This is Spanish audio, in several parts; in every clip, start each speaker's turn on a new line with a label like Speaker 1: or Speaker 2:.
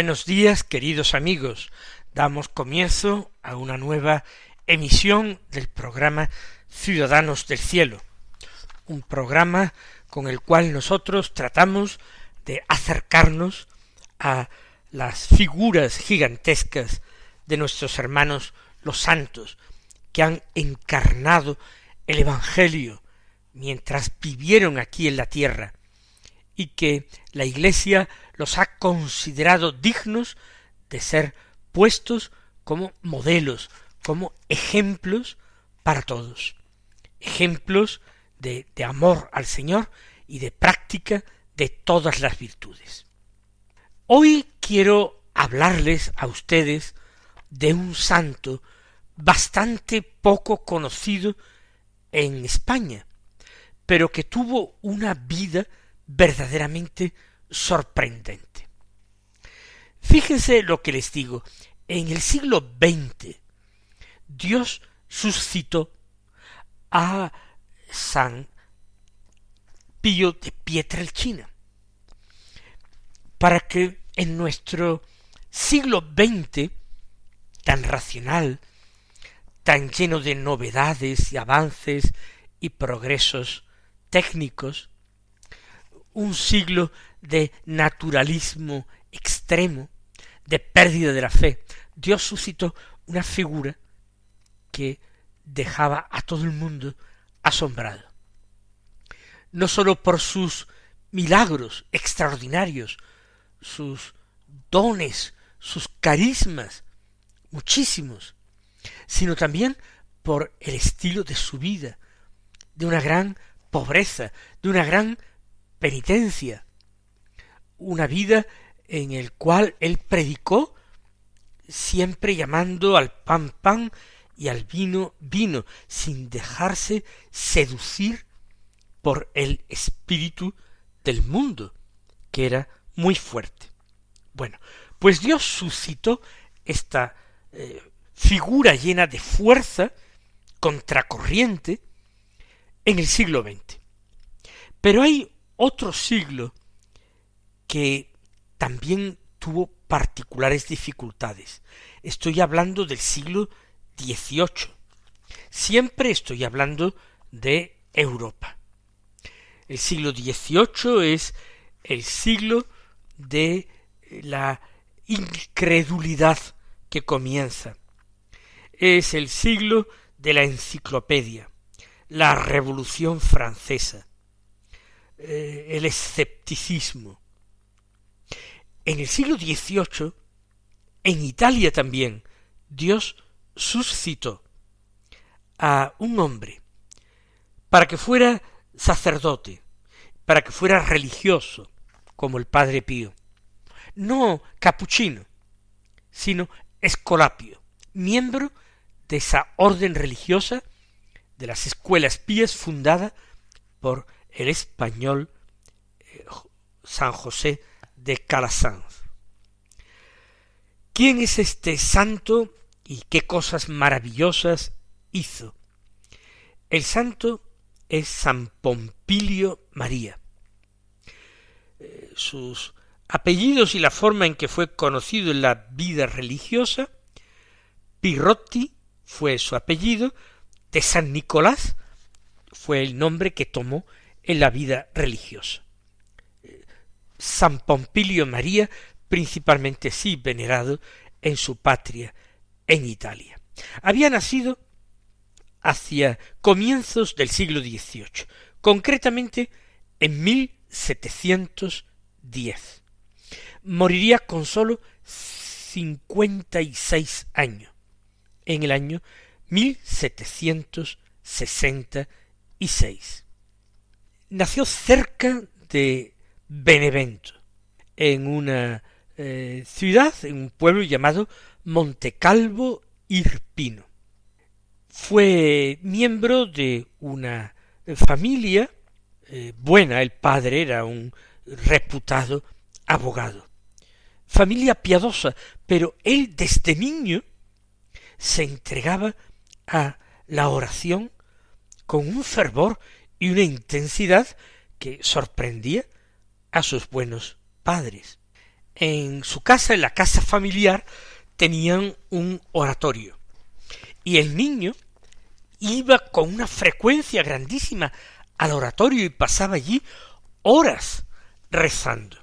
Speaker 1: Buenos días, queridos amigos. Damos comienzo a una nueva emisión del programa Ciudadanos del Cielo, un programa con el cual nosotros tratamos de acercarnos a las figuras gigantescas de nuestros hermanos los santos, que han encarnado el Evangelio mientras vivieron aquí en la tierra, y que la Iglesia los ha considerado dignos de ser puestos como modelos, como ejemplos para todos, ejemplos de, de amor al Señor y de práctica de todas las virtudes. Hoy quiero hablarles a ustedes de un santo bastante poco conocido en España, pero que tuvo una vida verdaderamente sorprendente. Fíjense lo que les digo. En el siglo XX, Dios suscitó a San Pío de Pietrelcina para que en nuestro siglo XX, tan racional, tan lleno de novedades y avances y progresos técnicos, un siglo de naturalismo extremo, de pérdida de la fe, Dios suscitó una figura que dejaba a todo el mundo asombrado. No sólo por sus milagros extraordinarios, sus dones, sus carismas, muchísimos, sino también por el estilo de su vida, de una gran pobreza, de una gran penitencia, una vida en el cual él predicó siempre llamando al pan pan y al vino vino, sin dejarse seducir por el espíritu del mundo, que era muy fuerte. Bueno, pues Dios suscitó esta eh, figura llena de fuerza, contracorriente, en el siglo XX. Pero hay otro siglo que también tuvo particulares dificultades. Estoy hablando del siglo XVIII. Siempre estoy hablando de Europa. El siglo XVIII es el siglo de la incredulidad que comienza. Es el siglo de la enciclopedia, la Revolución Francesa, eh, el escepticismo. En el siglo XVIII, en Italia también, Dios suscitó a un hombre para que fuera sacerdote, para que fuera religioso, como el Padre Pío, no capuchino, sino escolapio, miembro de esa orden religiosa de las escuelas pías fundada por el español eh, San José de Calasanz. ¿Quién es este santo y qué cosas maravillosas hizo? El santo es San Pompilio María. Eh, sus apellidos y la forma en que fue conocido en la vida religiosa, Pirrotti fue su apellido, de San Nicolás fue el nombre que tomó en la vida religiosa. San Pompilio María, principalmente sí venerado en su patria, en Italia. Había nacido hacia comienzos del siglo XVIII, concretamente en 1710. Moriría con sólo cincuenta y seis años, en el año 1766. Nació cerca de Benevento, en una eh, ciudad, en un pueblo llamado Montecalvo Irpino. Fue miembro de una familia eh, buena, el padre era un reputado abogado. Familia piadosa, pero él desde niño se entregaba a la oración con un fervor y una intensidad que sorprendía a sus buenos padres. En su casa, en la casa familiar, tenían un oratorio. Y el niño iba con una frecuencia grandísima al oratorio y pasaba allí horas rezando.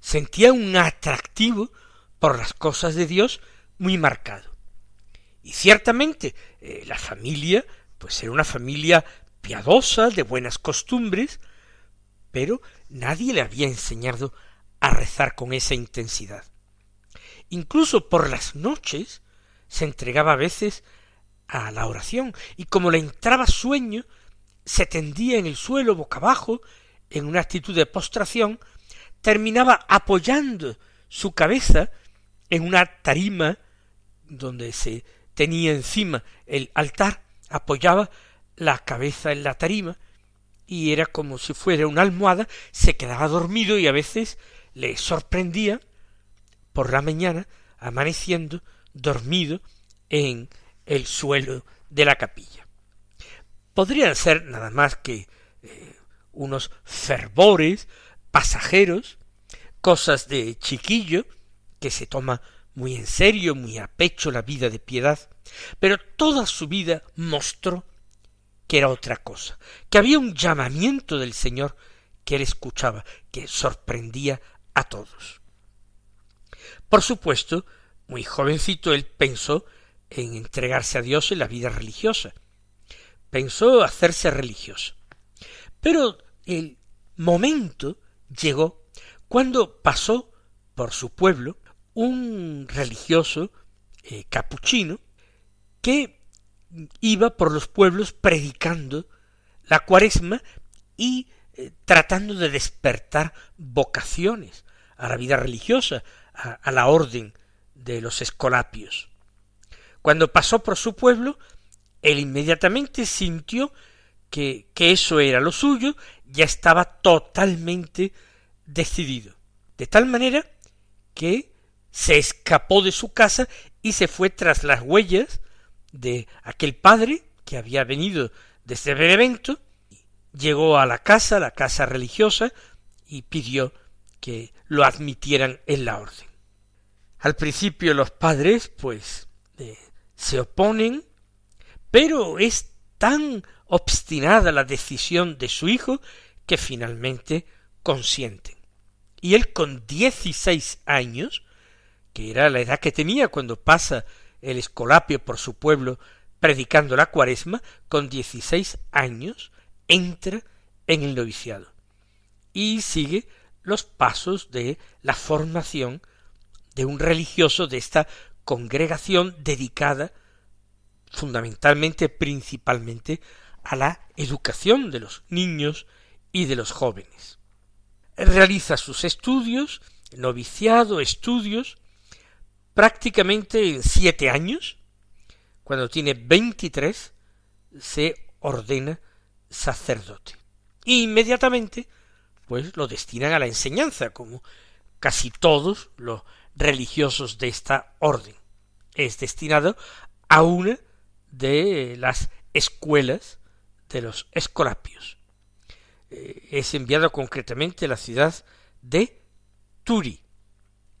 Speaker 1: Sentía un atractivo por las cosas de Dios muy marcado. Y ciertamente eh, la familia, pues era una familia piadosa, de buenas costumbres, pero nadie le había enseñado a rezar con esa intensidad. Incluso por las noches se entregaba a veces a la oración, y como le entraba sueño, se tendía en el suelo boca abajo, en una actitud de postración, terminaba apoyando su cabeza en una tarima donde se tenía encima el altar, apoyaba la cabeza en la tarima y era como si fuera una almohada, se quedaba dormido y a veces le sorprendía por la mañana amaneciendo dormido en el suelo de la capilla. Podrían ser nada más que eh, unos fervores pasajeros, cosas de chiquillo, que se toma muy en serio, muy a pecho la vida de piedad, pero toda su vida mostró era otra cosa, que había un llamamiento del Señor que él escuchaba, que sorprendía a todos. Por supuesto, muy jovencito él pensó en entregarse a Dios en la vida religiosa. Pensó hacerse religioso. Pero el momento llegó cuando pasó por su pueblo un religioso eh, capuchino que iba por los pueblos predicando la cuaresma y eh, tratando de despertar vocaciones a la vida religiosa, a la orden de los escolapios. Cuando pasó por su pueblo, él inmediatamente sintió que, que eso era lo suyo, ya estaba totalmente decidido. De tal manera que se escapó de su casa y se fue tras las huellas de aquel padre que había venido desde Benevento, llegó a la casa, la casa religiosa, y pidió que lo admitieran en la orden. Al principio los padres, pues, eh, se oponen, pero es tan obstinada la decisión de su hijo que finalmente consienten. Y él con dieciséis años, que era la edad que tenía cuando pasa el escolapio por su pueblo predicando la cuaresma, con dieciséis años entra en el noviciado y sigue los pasos de la formación de un religioso de esta congregación dedicada fundamentalmente, principalmente, a la educación de los niños y de los jóvenes. Realiza sus estudios, noviciado, estudios, prácticamente en siete años, cuando tiene veintitrés, se ordena sacerdote. E inmediatamente, pues lo destinan a la enseñanza, como casi todos los religiosos de esta orden. Es destinado a una de las escuelas de los escolapios. Eh, es enviado concretamente a la ciudad de Turi.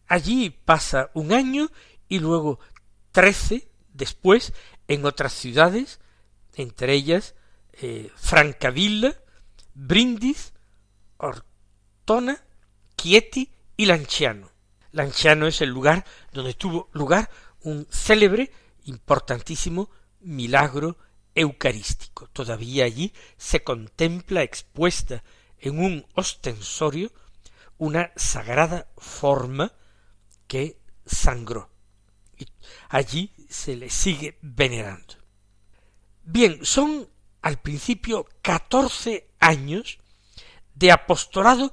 Speaker 1: Allí pasa un año y luego trece después en otras ciudades, entre ellas eh, Francavilla, Brindis, Ortona, Chieti y Lanciano. Lanciano es el lugar donde tuvo lugar un célebre, importantísimo milagro eucarístico. Todavía allí se contempla expuesta en un ostensorio una sagrada forma que sangró. Y allí se le sigue venerando. Bien, son al principio catorce años de apostolado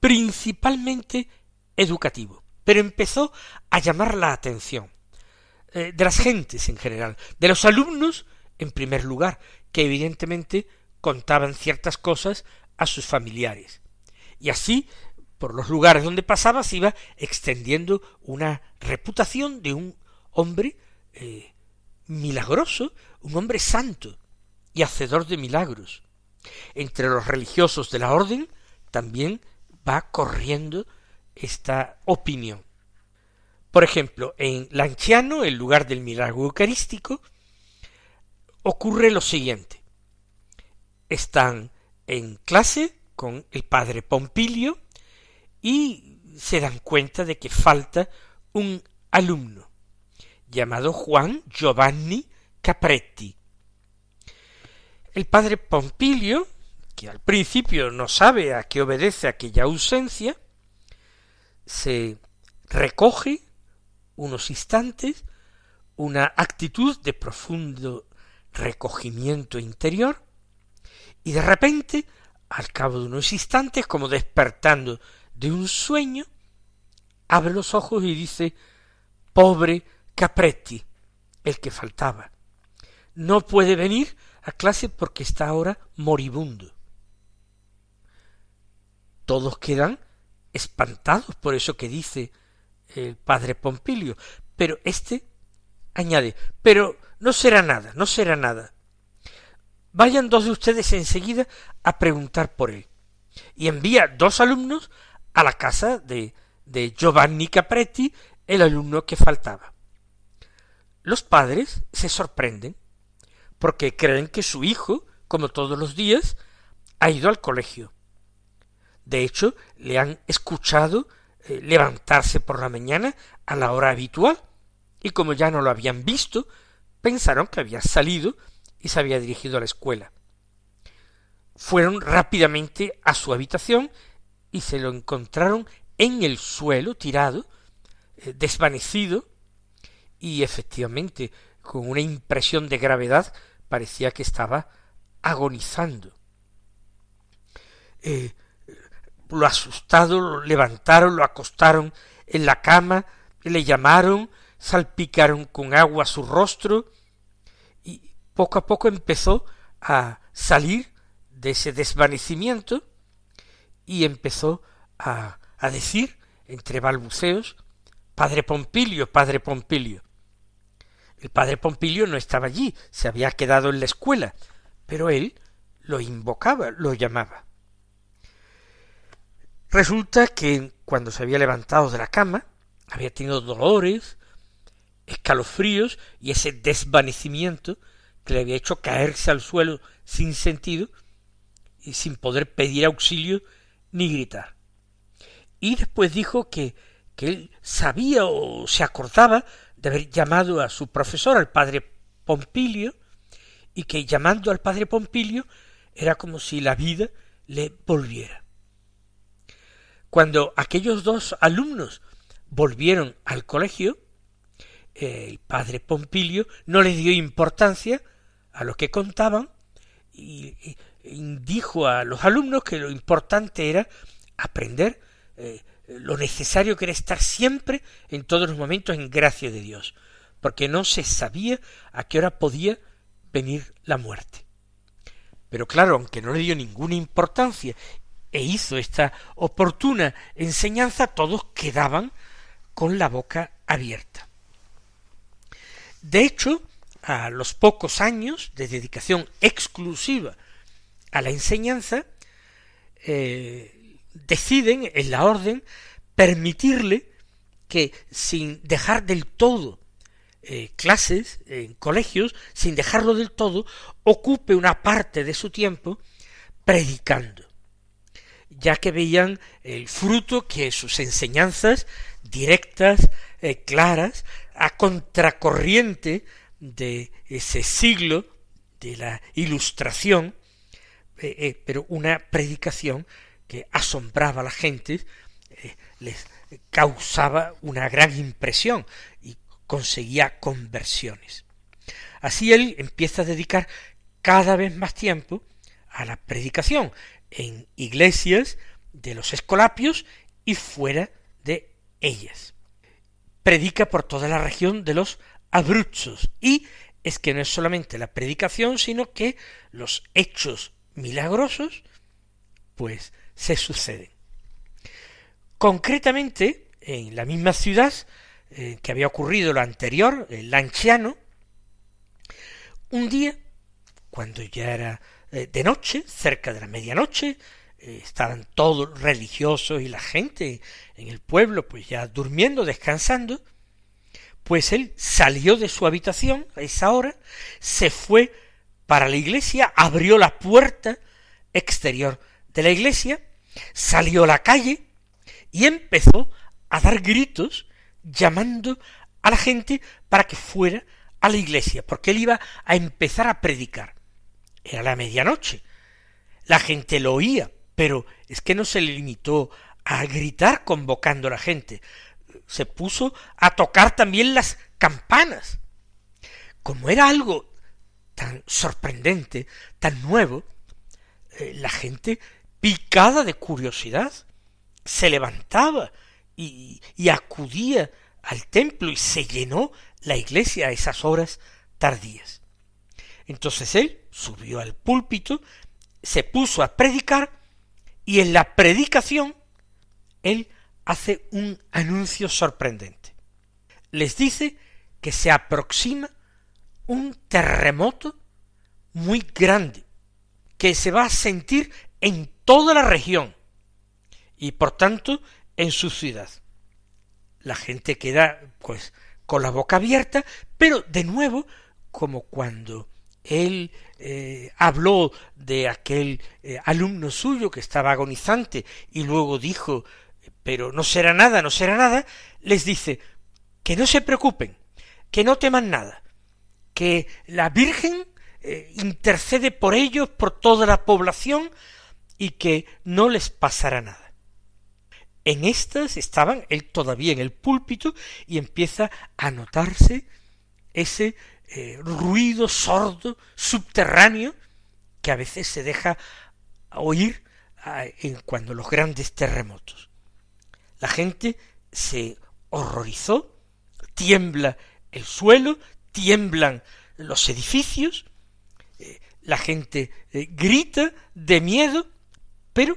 Speaker 1: principalmente educativo, pero empezó a llamar la atención eh, de las gentes en general, de los alumnos en primer lugar, que evidentemente contaban ciertas cosas a sus familiares. Y así, por los lugares donde pasaba, se iba extendiendo una reputación de un hombre eh, milagroso, un hombre santo y hacedor de milagros. Entre los religiosos de la orden también va corriendo esta opinión. Por ejemplo, en Lanciano, el lugar del milagro eucarístico, ocurre lo siguiente. Están en clase con el padre Pompilio y se dan cuenta de que falta un alumno llamado Juan Giovanni Capretti. El padre Pompilio, que al principio no sabe a qué obedece aquella ausencia, se recoge unos instantes, una actitud de profundo recogimiento interior, y de repente, al cabo de unos instantes, como despertando de un sueño, abre los ojos y dice Pobre Capretti, el que faltaba. No puede venir a clase porque está ahora moribundo. Todos quedan espantados por eso que dice el padre Pompilio, pero éste añade, pero no será nada, no será nada. Vayan dos de ustedes enseguida a preguntar por él. Y envía dos alumnos a la casa de, de Giovanni Capretti, el alumno que faltaba. Los padres se sorprenden porque creen que su hijo, como todos los días, ha ido al colegio. De hecho, le han escuchado eh, levantarse por la mañana a la hora habitual, y como ya no lo habían visto, pensaron que había salido y se había dirigido a la escuela. Fueron rápidamente a su habitación y se lo encontraron en el suelo, tirado, eh, desvanecido, y efectivamente, con una impresión de gravedad, parecía que estaba agonizando. Eh, lo asustado lo levantaron, lo acostaron en la cama, le llamaron, salpicaron con agua su rostro, y poco a poco empezó a salir de ese desvanecimiento y empezó a, a decir, entre balbuceos, Padre Pompilio, Padre Pompilio. El padre Pompilio no estaba allí, se había quedado en la escuela, pero él lo invocaba, lo llamaba. Resulta que cuando se había levantado de la cama, había tenido dolores, escalofríos y ese desvanecimiento que le había hecho caerse al suelo sin sentido y sin poder pedir auxilio ni gritar. Y después dijo que, que él sabía o se acordaba de haber llamado a su profesor, al padre Pompilio, y que llamando al padre Pompilio era como si la vida le volviera. Cuando aquellos dos alumnos volvieron al colegio, el padre Pompilio no le dio importancia a lo que contaban y, dijo a los alumnos que lo importante era aprender eh, lo necesario que era estar siempre en todos los momentos en gracia de Dios, porque no se sabía a qué hora podía venir la muerte. Pero claro, aunque no le dio ninguna importancia e hizo esta oportuna enseñanza, todos quedaban con la boca abierta. De hecho, a los pocos años de dedicación exclusiva a la enseñanza, eh, deciden en la orden permitirle que sin dejar del todo eh, clases en colegios, sin dejarlo del todo, ocupe una parte de su tiempo predicando ya que veían el fruto que sus enseñanzas directas, eh, claras, a contracorriente de ese siglo de la ilustración, eh, eh, pero una predicación que asombraba a la gente, les causaba una gran impresión y conseguía conversiones. Así él empieza a dedicar cada vez más tiempo a la predicación en iglesias de los escolapios y fuera de ellas. Predica por toda la región de los Abruzos y es que no es solamente la predicación, sino que los hechos milagrosos pues se suceden. Concretamente, en la misma ciudad eh, que había ocurrido lo anterior, el Lanciano, un día, cuando ya era eh, de noche, cerca de la medianoche, eh, estaban todos religiosos y la gente en el pueblo pues ya durmiendo, descansando, pues él salió de su habitación a esa hora, se fue para la iglesia, abrió la puerta exterior de la iglesia, salió a la calle y empezó a dar gritos llamando a la gente para que fuera a la iglesia, porque él iba a empezar a predicar. Era la medianoche. La gente lo oía, pero es que no se le limitó a gritar convocando a la gente, se puso a tocar también las campanas. Como era algo tan sorprendente, tan nuevo, eh, la gente, picada de curiosidad, se levantaba y, y acudía al templo y se llenó la iglesia a esas horas tardías. Entonces él subió al púlpito, se puso a predicar y en la predicación él hace un anuncio sorprendente. Les dice que se aproxima un terremoto muy grande, que se va a sentir en toda la región y por tanto en su ciudad. La gente queda pues con la boca abierta, pero de nuevo, como cuando él eh, habló de aquel eh, alumno suyo que estaba agonizante y luego dijo pero no será nada, no será nada, les dice que no se preocupen, que no teman nada, que la Virgen eh, intercede por ellos, por toda la población, y que no les pasará nada. En estas estaban él todavía en el púlpito y empieza a notarse ese eh, ruido sordo subterráneo que a veces se deja oír en cuando los grandes terremotos. La gente se horrorizó, tiembla el suelo, tiemblan los edificios, eh, la gente eh, grita de miedo, pero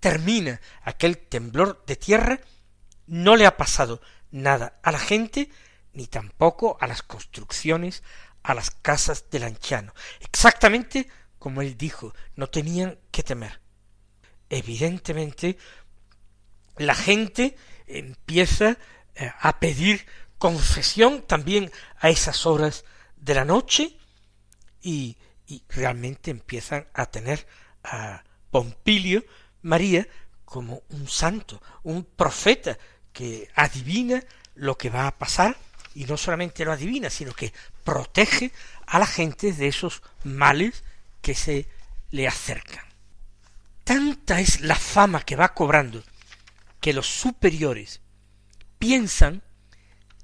Speaker 1: termina aquel temblor de tierra, no le ha pasado nada a la gente, ni tampoco a las construcciones, a las casas del anciano. Exactamente como él dijo, no tenían que temer. Evidentemente la gente empieza eh, a pedir confesión también a esas horas de la noche y, y realmente empiezan a tener a Pompilio María como un santo, un profeta que adivina lo que va a pasar y no solamente lo adivina, sino que protege a la gente de esos males que se le acercan. Tanta es la fama que va cobrando que los superiores piensan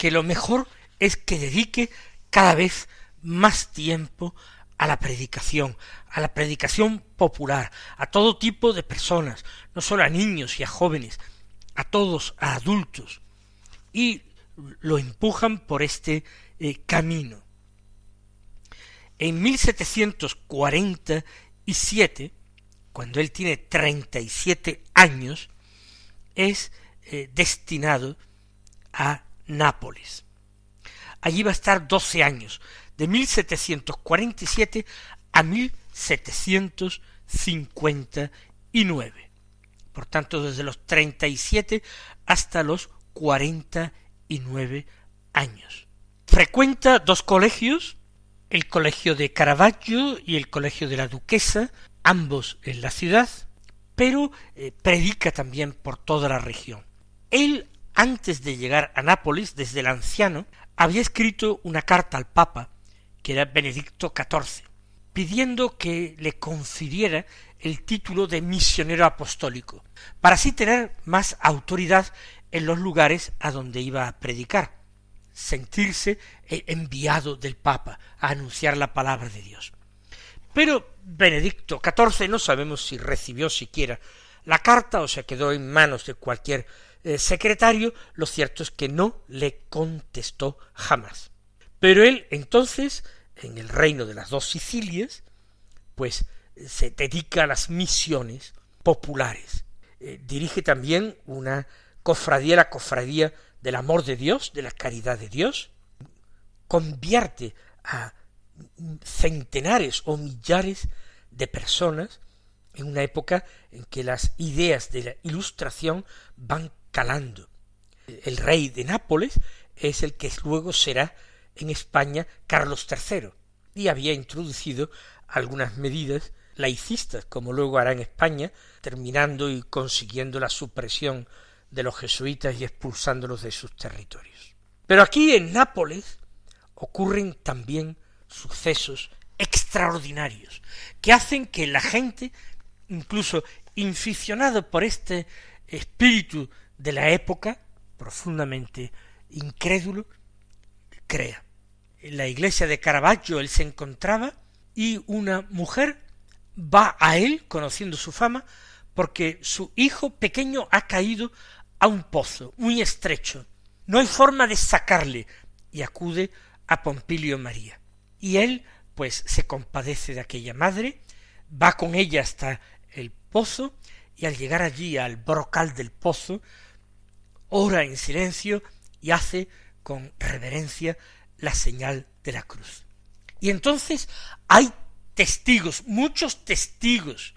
Speaker 1: que lo mejor es que dedique cada vez más tiempo a la predicación, a la predicación popular, a todo tipo de personas, no solo a niños y a jóvenes, a todos, a adultos, y lo empujan por este eh, camino. En 1747, cuando él tiene treinta y siete años, es eh, destinado a Nápoles. Allí va a estar doce años, de 1747 a 1759. Por tanto, desde los treinta y siete hasta los cuarenta y nueve años. Frecuenta dos colegios, el colegio de Caravaggio y el colegio de la Duquesa, ambos en la ciudad, pero eh, predica también por toda la región. Él, antes de llegar a Nápoles, desde el anciano, había escrito una carta al Papa, que era Benedicto XIV, pidiendo que le confiriera el título de misionero apostólico, para así tener más autoridad en los lugares a donde iba a predicar, sentirse enviado del Papa a anunciar la palabra de Dios. Pero Benedicto XIV no sabemos si recibió siquiera la carta o se quedó en manos de cualquier eh, secretario, lo cierto es que no le contestó jamás. Pero él entonces, en el reino de las dos Sicilias, pues se dedica a las misiones populares. Eh, dirige también una cofradía, la cofradía del amor de Dios, de la caridad de Dios, convierte a centenares o millares de personas en una época en que las ideas de la ilustración van calando. El rey de Nápoles es el que luego será en España Carlos III y había introducido algunas medidas laicistas, como luego hará en España, terminando y consiguiendo la supresión de los jesuitas y expulsándolos de sus territorios. Pero aquí en Nápoles ocurren también sucesos extraordinarios que hacen que la gente, incluso inficionado por este espíritu de la época, profundamente incrédulo, crea. En la iglesia de Caravaggio él se encontraba y una mujer va a él, conociendo su fama, porque su hijo pequeño ha caído a un pozo muy estrecho. No hay forma de sacarle y acude a Pompilio María. Y él, pues, se compadece de aquella madre, va con ella hasta el pozo, y al llegar allí al brocal del pozo, ora en silencio y hace con reverencia la señal de la cruz. Y entonces hay testigos, muchos testigos,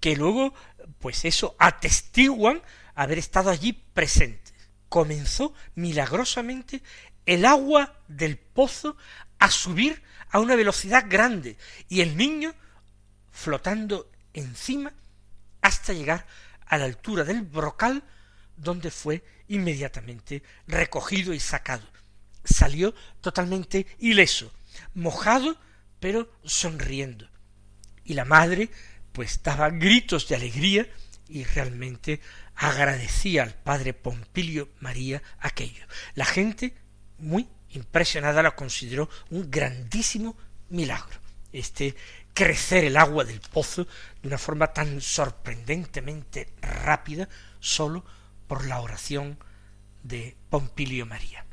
Speaker 1: que luego, pues eso, atestiguan haber estado allí presentes. Comenzó milagrosamente el agua del pozo a subir a una velocidad grande y el niño flotando encima hasta llegar a la altura del brocal donde fue inmediatamente recogido y sacado. Salió totalmente ileso, mojado, pero sonriendo. Y la madre pues daba gritos de alegría y realmente agradecía al padre Pompilio María aquello. La gente, muy impresionada, la consideró un grandísimo milagro. Este crecer el agua del pozo de una forma tan sorprendentemente rápida sólo por la oración de Pompilio María.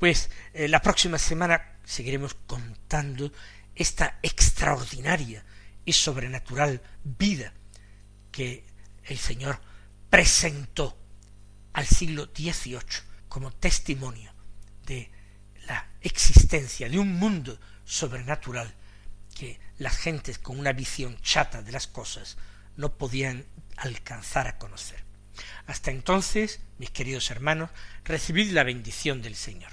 Speaker 1: Pues eh, la próxima semana seguiremos contando esta extraordinaria y sobrenatural vida que el Señor presentó al siglo XVIII como testimonio de la existencia de un mundo sobrenatural que las gentes con una visión chata de las cosas no podían alcanzar a conocer. Hasta entonces, mis queridos hermanos, recibid la bendición del Señor.